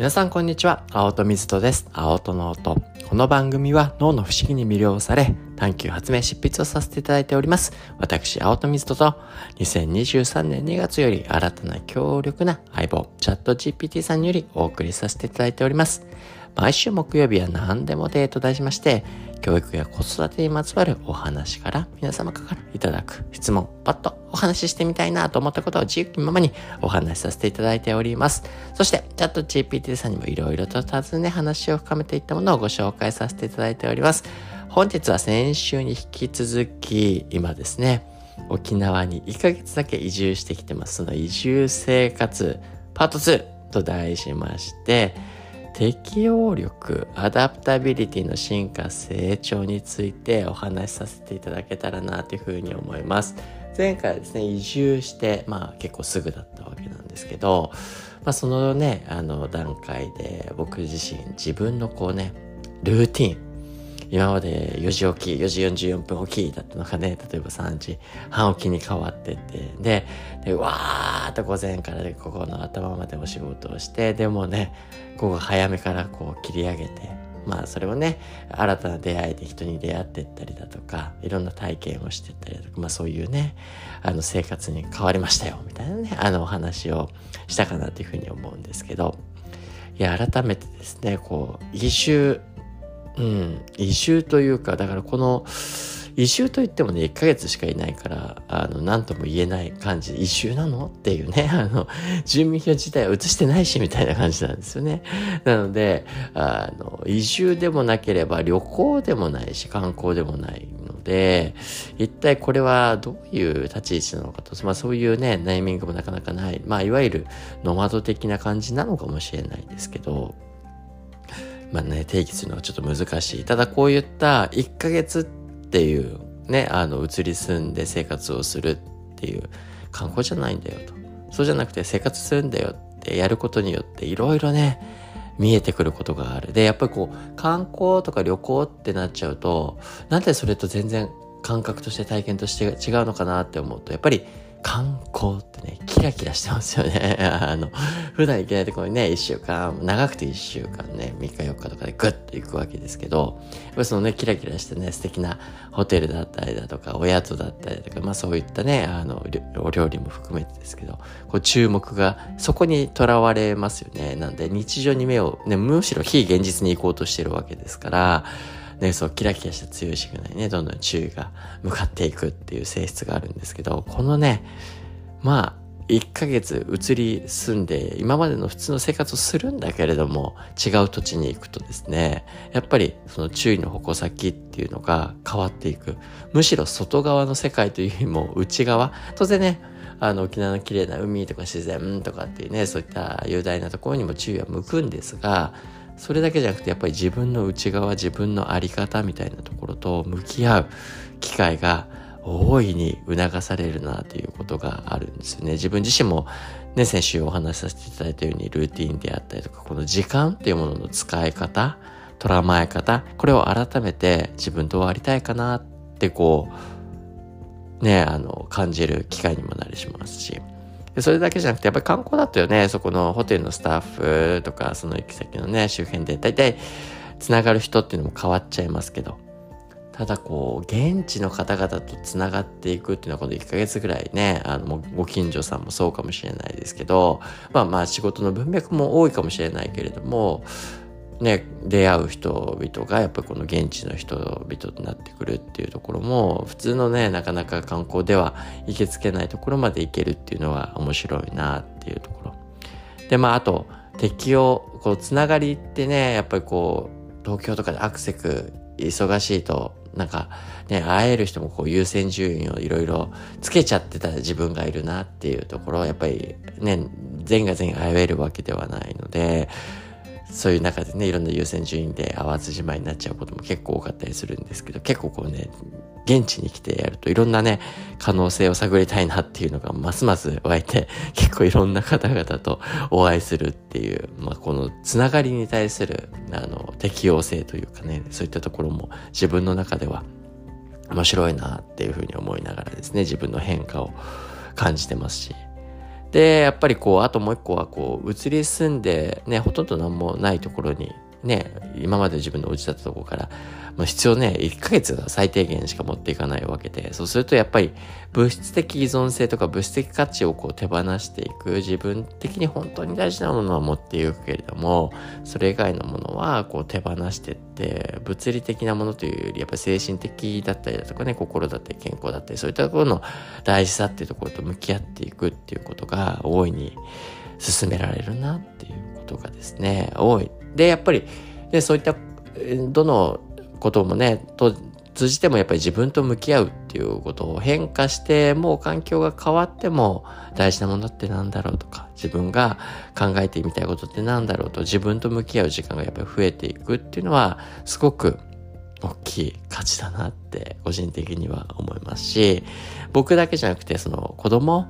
皆さんこんにちは。青戸水戸です。青戸の音。この番組は脳の不思議に魅了され、探求発明執筆をさせていただいております。私、青戸水戸と、2023年2月より新たな強力な相棒、チャット GPT さんによりお送りさせていただいております。毎週木曜日は何でもデート題しまして、教育や子育てにまつわるお話から皆様からいただく質問、パッとお話ししてみたいなと思ったことを自由気ままにお話しさせていただいております。そして、チャット GPT さんにもいろいろと尋ね話を深めていったものをご紹介させていただいております。本日は先週に引き続き、今ですね、沖縄に1ヶ月だけ移住してきてます。その移住生活パート2と題しまして、適応力、アダプタビリティの進化、成長についてお話しさせていただけたらなというふうに思います。前回ですね、移住して、まあ結構すぐだったわけなんですけど、まあそのね、あの段階で僕自身自分のこうね、ルーティン、今まで4時起き、4時44分起きだったのがね、例えば3時半起きに変わってって、で、でわーっと午前からでここの頭までお仕事をして、でもね、午後早めからこう切り上げて、まあそれをね、新たな出会いで人に出会ってったりだとか、いろんな体験をしてったりだとか、まあそういうね、あの生活に変わりましたよ、みたいなね、あのお話をしたかなというふうに思うんですけど、いや、改めてですね、こう、移住うん、移住というか、だからこの、移住といってもね、1ヶ月しかいないから、あの、なんとも言えない感じ、移住なの？っていうね、あの、住民票自体は移してないし、みたいな感じなんですよね。なので、あの、移住でもなければ旅行でもないし、観光でもないので、一体これはどういう立ち位置なのかと、まあそういうね、ネーミングもなかなかない、まあいわゆるノマド的な感じなのかもしれないですけど、まあね、定義するのはちょっと難しい。ただこういった1ヶ月っていうね、あの、移り住んで生活をするっていう観光じゃないんだよと。そうじゃなくて生活するんだよってやることによっていろいろね、見えてくることがある。で、やっぱりこう、観光とか旅行ってなっちゃうと、なんでそれと全然感覚として体験として違うのかなって思うと、やっぱり観光ってね、キラキラしてますよね。あの、普段行けないところにね、一週間、長くて一週間ね、3日4日とかでグッと行くわけですけど、そのね、キラキラしてね、素敵なホテルだったりだとか、お宿だったりとか、まあそういったね、あの、お料理も含めてですけど、こう注目がそこにとらわれますよね。なんで日常に目を、ね、むしろ非現実に行こうとしてるわけですから、ね、そう、キラキラした強いシグナルにね、どんどん注意が向かっていくっていう性質があるんですけど、このね、まあ、1ヶ月移り住んで、今までの普通の生活をするんだけれども、違う土地に行くとですね、やっぱりその注意の矛先っていうのが変わっていく。むしろ外側の世界というよりも内側。当然ね、あの沖縄の綺麗な海とか自然とかっていうね、そういった雄大なところにも注意は向くんですが、それだけじゃなくてやっぱり自分の内側自分の在り方みたいなところと向き合う機会が大いに促されるなということがあるんですよね。自分自身もね、先週お話しさせていただいたようにルーティンであったりとか、この時間っていうものの使い方、捉まえ方、これを改めて自分どうありたいかなってこう、ね、あの、感じる機会にもなりしますし、でそれだけじゃなくて、やっぱり観光だとよね、そこのホテルのスタッフとか、その行き先のね、周辺で、大体、つながる人っていうのも変わっちゃいますけど、ただこう、現地の方々とつながっていくっていうのはこの1ヶ月ぐらいね、あの、ご近所さんもそうかもしれないですけど、まあまあ仕事の文脈も多いかもしれないけれども、ね、出会う人々がやっぱりこの現地の人々になってくるっていうところも普通のねなかなか観光では行きつけないところまで行けるっていうのは面白いなっていうところ。でまああと適応こうつながりってねやっぱりこう東京とかでアクセク忙しいとなんかね会える人もこう優先順位をいろいろつけちゃってた自分がいるなっていうところやっぱりね全が全会えるわけではないのでそういう中でね、いろんな優先順位で合わずじまいになっちゃうことも結構多かったりするんですけど、結構こうね、現地に来てやるといろんなね、可能性を探りたいなっていうのがますます湧いて、結構いろんな方々とお会いするっていう、まあこのつながりに対する、あの、適応性というかね、そういったところも自分の中では面白いなっていうふうに思いながらですね、自分の変化を感じてますし、で、やっぱりこう、あともう一個はこう、移り住んで、ね、ほとんど何もないところに、ね、今まで自分の家だったところから、まあ、必要ね、1ヶ月は最低限しか持っていかないわけで、そうするとやっぱり物質的依存性とか物質的価値をこう手放していく、自分的に本当に大事なものは持っていくけれども、それ以外のものはこう手放してって、物理的なものというよりやっぱ精神的だったりだとかね、心だったり健康だったり、そういったところの大事さっていうところと向き合っていくっていうことが大いに進められるなっていうことがですね、多い。で、やっぱり、で、そういった、どのこともね、通じてもやっぱり自分と向き合うっていうことを変化してもう環境が変わっても大事なものって何だろうとか自分が考えてみたいことって何だろうと自分と向き合う時間がやっぱり増えていくっていうのはすごく大きい価値だなって個人的には思いますし僕だけじゃなくてその子供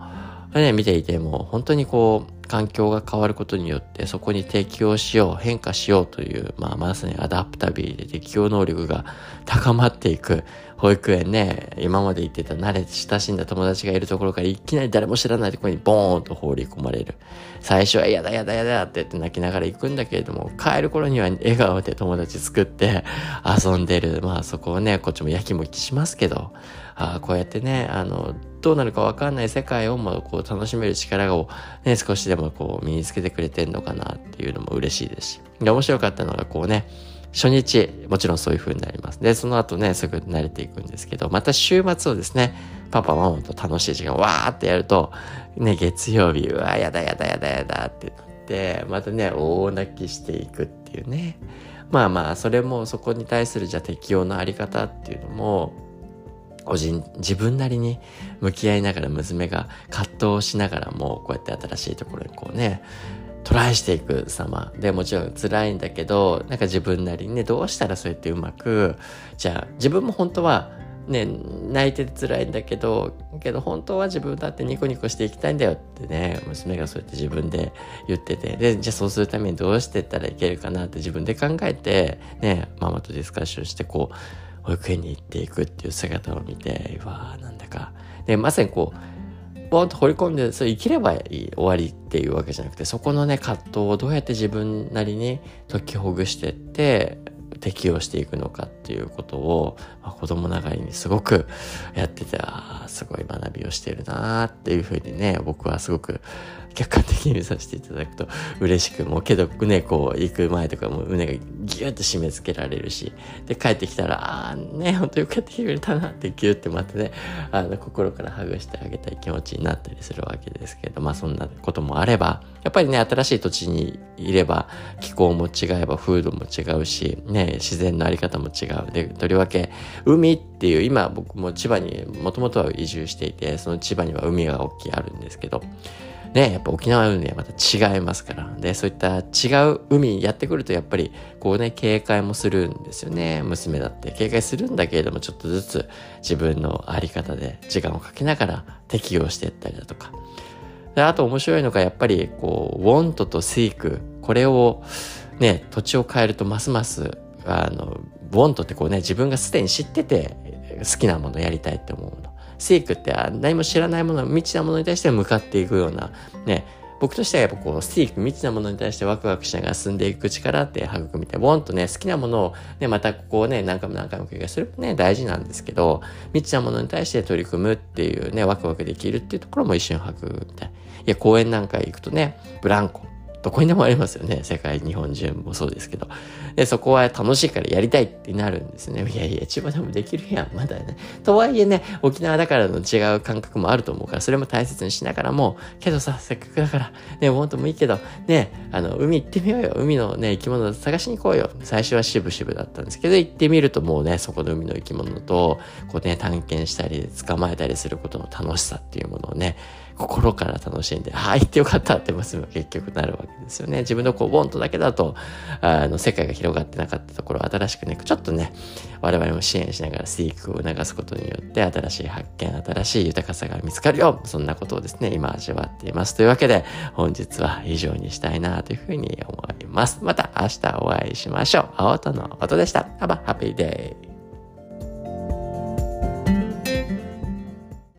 ね見ていても本当にこう環境が変わることによってそこに適応しよう、変化しようという、まあまさにアダプタビリで適応能力が高まっていく保育園ね、今まで行ってた慣れ親しんだ友達がいるところからいきなり誰も知らないところにボーンと放り込まれる。最初は嫌だ嫌だ嫌だって言って泣きながら行くんだけれども、帰る頃には笑顔で友達作って遊んでる。まあそこをね、こっちもやきもきしますけど、あこうやってね、あの、どうなるかわかんない世界をもこう楽しめる力をね、少しでもこう身につけてくれてんのかなっていうのも嬉しいですし。で、面白かったのがこうね、初日、もちろんそういう風になります。で、その後ね、すぐ慣れていくんですけど、また週末をですね、パパママと楽しい時間わーってやると、ね、月曜日、うわ、やだやだやだやだってなって、またね、大泣きしていくっていうね。まあまあ、それもそこに対するじゃあ適応のあり方っていうのも、個人、自分なりに向き合いながら娘が葛藤しながらも、こうやって新しいところにこうね、トライしていく様。で、もちろん辛いんだけど、なんか自分なりにね、どうしたらそうやってうまく、じゃあ自分も本当はね、泣いてて辛いんだけど、けど本当は自分だってニコニコしていきたいんだよってね、娘がそうやって自分で言ってて、で、じゃあそうするためにどうしてったらいけるかなって自分で考えて、ね、ママとディスカッションしてこう、保育園に行っていくっていう姿を見て、わーなんだか。で、まさにこう、ボーンと掘り込んで、それ生きればいい、終わりっていうわけじゃなくて、そこのね、葛藤をどうやって自分なりに解きほぐしてって、適応していくのかっていうことを、まあ、子供ながらにすごくやってて、ああ、すごい学びをしてるなーっていうふうにね、僕はすごく客観的に見させていただくと嬉しくもうけどねこう行く前とかも胸がギュッと締め付けられるしで帰ってきたらああね本当よくやってきてくれたなってギュッてまたねあの心からハグしてあげたい気持ちになったりするわけですけどまあそんなこともあればやっぱりね新しい土地にいれば気候も違えば風土も違うしね自然のあり方も違う。でとりわけ海っていう今僕も千葉にもともとは移住していてその千葉には海が大きいあるんですけどね、やっぱ沖縄の海はまた違いますから。で、そういった違う海にやってくると、やっぱり、こうね、警戒もするんですよね。娘だって。警戒するんだけれども、ちょっとずつ自分のあり方で時間をかけながら適応していったりだとか。で、あと面白いのが、やっぱり、こう、ウォントとシーク。これを、ね、土地を変えるとますます、あの、ウォントってこうね、自分がすでに知ってて、好きなものやりたいって思うもの。セイクって何も知らないもの、未知なものに対して向かっていくような、ね、僕としてはやっぱこう、スティーク、未知なものに対してワクワクしながら進んでいく力って育みて、ボンとね、好きなものをね、またここをね、何回も何回も繰り返するね、大事なんですけど、未知なものに対して取り組むっていうね、ワクワクできるっていうところも一瞬育みたい。いや、公園なんか行くとね、ブランコ、どこにでもありますよね。世界、日本中もそうですけど。で、そこは楽しいからやりたいってなるんですね。いやいや、千葉でもできるやん、まだね。とはいえね、沖縄だからの違う感覚もあると思うから、それも大切にしながらも、けどさ、せっかくだから、ね、本当もいいけど、ね、あの、海行ってみようよ。海のね、生き物探しに行こうよ。最初は渋々だったんですけど、行ってみるともうね、そこの海の生き物と、こうね、探検したり、捕まえたりすることの楽しさっていうものをね、心から楽しんで、ああ、行ってよかったって娘は結局なるわけですよね。自分のこう、ボンとだけだと、あの、世界が広がってなかったところを新しくね、ちょっとね、我々も支援しながらスイークを促すことによって、新しい発見、新しい豊かさが見つかるよそんなことをですね、今味わっています。というわけで、本日は以上にしたいなというふうに思います。また明日お会いしましょう。青との音でした。Have a happy day!